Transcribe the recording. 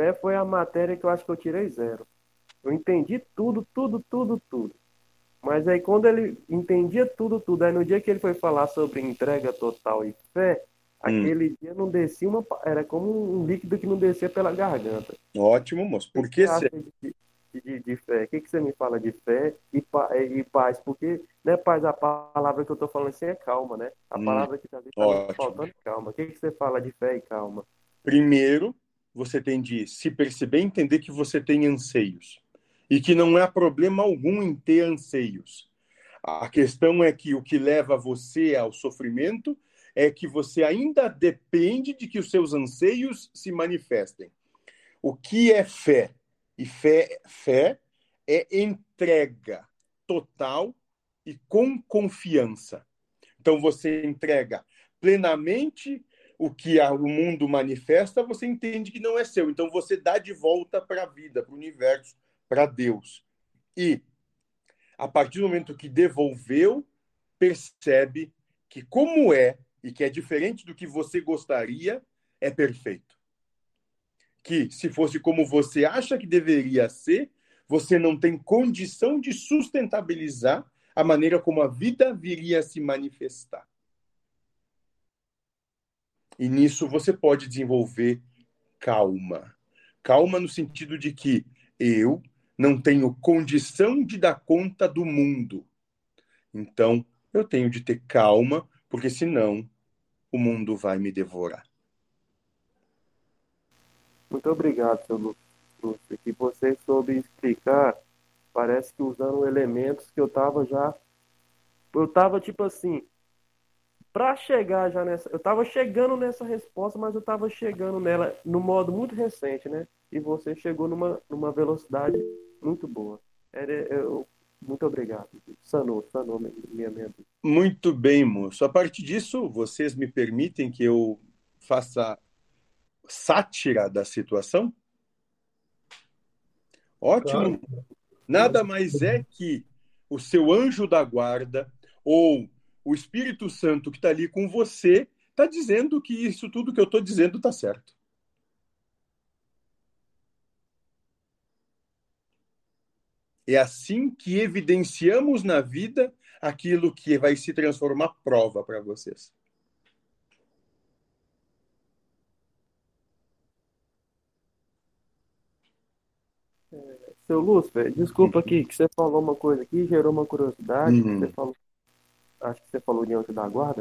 fé foi a matéria que eu acho que eu tirei zero. Eu entendi tudo, tudo, tudo, tudo. Mas aí quando ele entendia tudo, tudo, aí no dia que ele foi falar sobre entrega total e fé, hum. aquele dia não descia uma. Era como um líquido que não descia pela garganta. Ótimo, moço. Por que você. De, de, de, fé? O que, que você me fala de fé e, e paz? Porque, né, paz, a palavra que eu tô falando assim é calma, né? A hum. palavra que tá, tá faltando é calma. O que, que você fala de fé e calma? Primeiro, você tem de se perceber entender que você tem anseios e que não há problema algum em ter anseios. A questão é que o que leva você ao sofrimento é que você ainda depende de que os seus anseios se manifestem. O que é fé? E fé, fé é entrega total e com confiança. Então você entrega plenamente o que o mundo manifesta, você entende que não é seu. Então você dá de volta para a vida, para o universo, para Deus. E, a partir do momento que devolveu, percebe que, como é, e que é diferente do que você gostaria, é perfeito. Que, se fosse como você acha que deveria ser, você não tem condição de sustentabilizar a maneira como a vida viria a se manifestar. E nisso você pode desenvolver calma. Calma no sentido de que eu não tenho condição de dar conta do mundo. Então, eu tenho de ter calma, porque senão o mundo vai me devorar. Muito obrigado, seu Lúcio. Que você soube explicar, parece que usando elementos que eu estava já. Eu estava tipo assim, para chegar já nessa. Eu estava chegando nessa resposta, mas eu estava chegando nela no modo muito recente, né? E você chegou numa, numa velocidade muito boa. Era, eu, muito obrigado. Sanou, sanou minha, minha Muito bem, moço. A partir disso, vocês me permitem que eu faça sátira da situação? Ótimo. Claro. Nada mais é que o seu anjo da guarda ou o Espírito Santo que está ali com você está dizendo que isso tudo que eu estou dizendo está certo. É assim que evidenciamos na vida aquilo que vai se transformar prova para vocês. É, seu Lúcio, desculpa aqui que você falou uma coisa aqui, gerou uma curiosidade. Uhum. Você falou, acho que você falou de anjo da guarda.